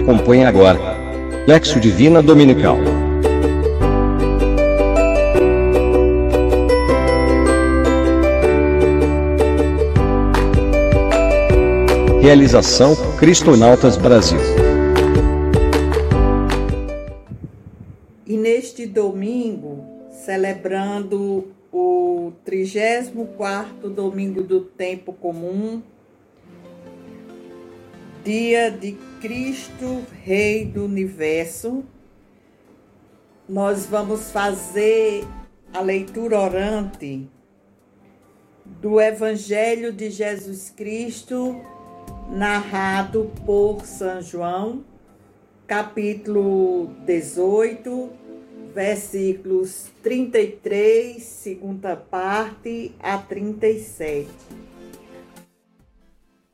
Acompanhe agora. Lexo Divina Dominical. Realização Cristonautas Brasil. E neste domingo, celebrando o 34º domingo do tempo comum, dia de Cristo, Rei do Universo, nós vamos fazer a leitura orante do Evangelho de Jesus Cristo, narrado por São João, capítulo 18, versículos 33, segunda parte, a 37.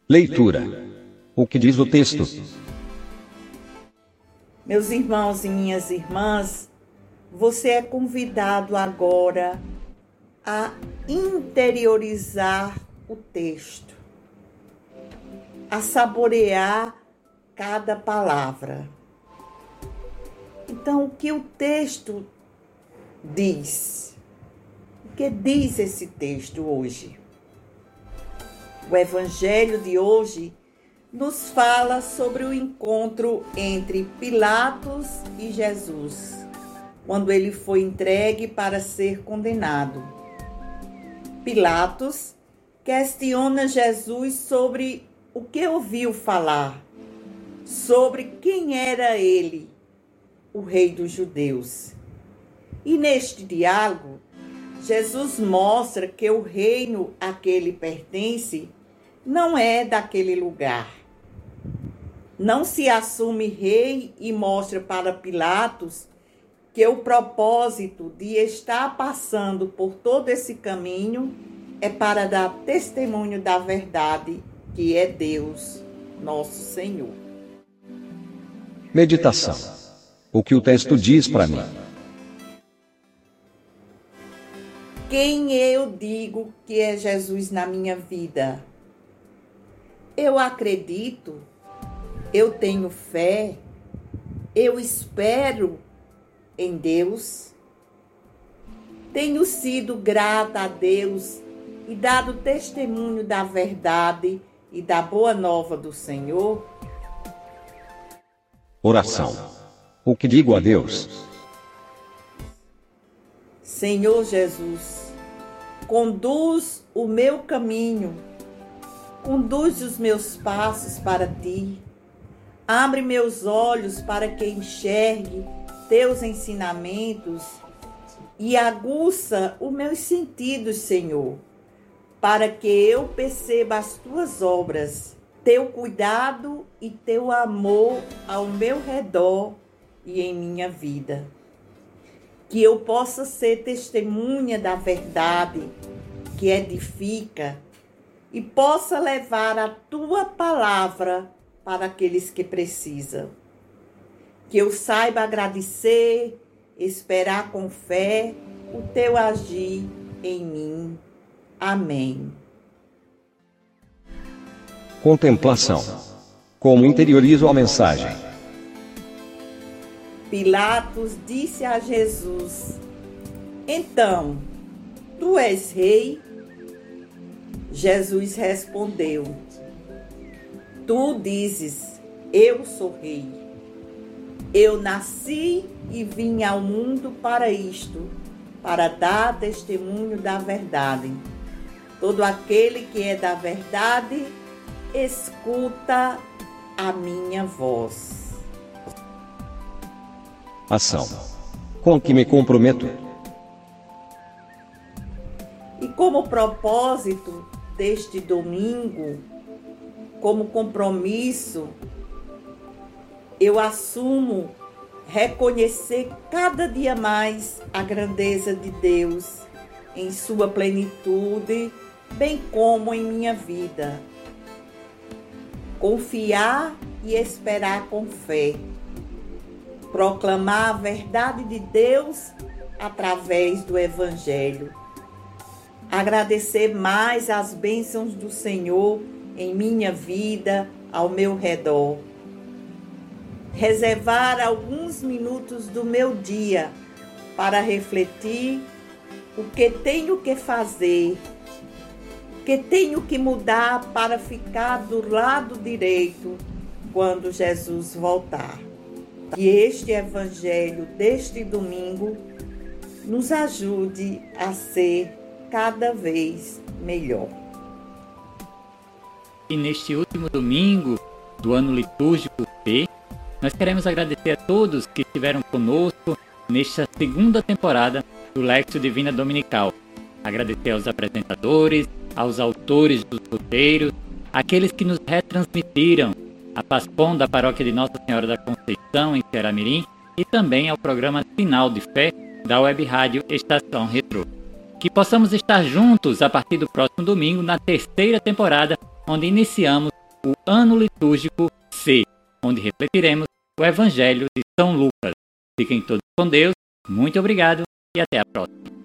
Leitura. O que diz o texto? Meus irmãos e minhas irmãs, você é convidado agora a interiorizar o texto, a saborear cada palavra. Então, o que o texto diz? O que diz esse texto hoje? O evangelho de hoje nos fala sobre o encontro entre Pilatos e Jesus, quando ele foi entregue para ser condenado. Pilatos questiona Jesus sobre o que ouviu falar, sobre quem era ele, o rei dos judeus. E neste diálogo, Jesus mostra que o reino a que ele pertence não é daquele lugar não se assume rei e mostra para Pilatos que o propósito de estar passando por todo esse caminho é para dar testemunho da verdade que é Deus, nosso Senhor. Meditação. O que o texto diz para mim? Quem eu digo que é Jesus na minha vida? Eu acredito eu tenho fé, eu espero em Deus, tenho sido grata a Deus e dado testemunho da verdade e da boa nova do Senhor. Oração. O que digo a Deus? Senhor Jesus, conduz o meu caminho, conduz os meus passos para ti. Abre meus olhos para que enxergue teus ensinamentos e aguça os meus sentidos, Senhor, para que eu perceba as tuas obras, teu cuidado e teu amor ao meu redor e em minha vida. Que eu possa ser testemunha da verdade que edifica e possa levar a tua palavra para aqueles que precisam. Que eu saiba agradecer, esperar com fé o teu agir em mim. Amém. Contemplação. Como interiorizo a mensagem? Pilatos disse a Jesus: Então, tu és rei? Jesus respondeu: Tu dizes: Eu sou rei. Eu nasci e vim ao mundo para isto, para dar testemunho da verdade. Todo aquele que é da verdade, escuta a minha voz. Ação. Com que me comprometo? E como propósito deste domingo, como compromisso, eu assumo reconhecer cada dia mais a grandeza de Deus em sua plenitude, bem como em minha vida. Confiar e esperar com fé. Proclamar a verdade de Deus através do Evangelho. Agradecer mais as bênçãos do Senhor em minha vida, ao meu redor. reservar alguns minutos do meu dia para refletir o que tenho que fazer, o que tenho que mudar para ficar do lado direito quando Jesus voltar. Que este evangelho deste domingo nos ajude a ser cada vez melhor. E neste último domingo do ano litúrgico P, nós queremos agradecer a todos que estiveram conosco nesta segunda temporada do Lexo Divina Dominical. Agradecer aos apresentadores, aos autores dos roteiros, aqueles que nos retransmitiram, a Paspom da Paróquia de Nossa Senhora da Conceição, em Ceará-Mirim, e também ao programa Sinal de Fé da Web Rádio Estação Retro. Que possamos estar juntos a partir do próximo domingo na terceira temporada, onde iniciamos o Ano Litúrgico C, onde refletiremos o Evangelho de São Lucas. Fiquem todos com Deus, muito obrigado e até a próxima.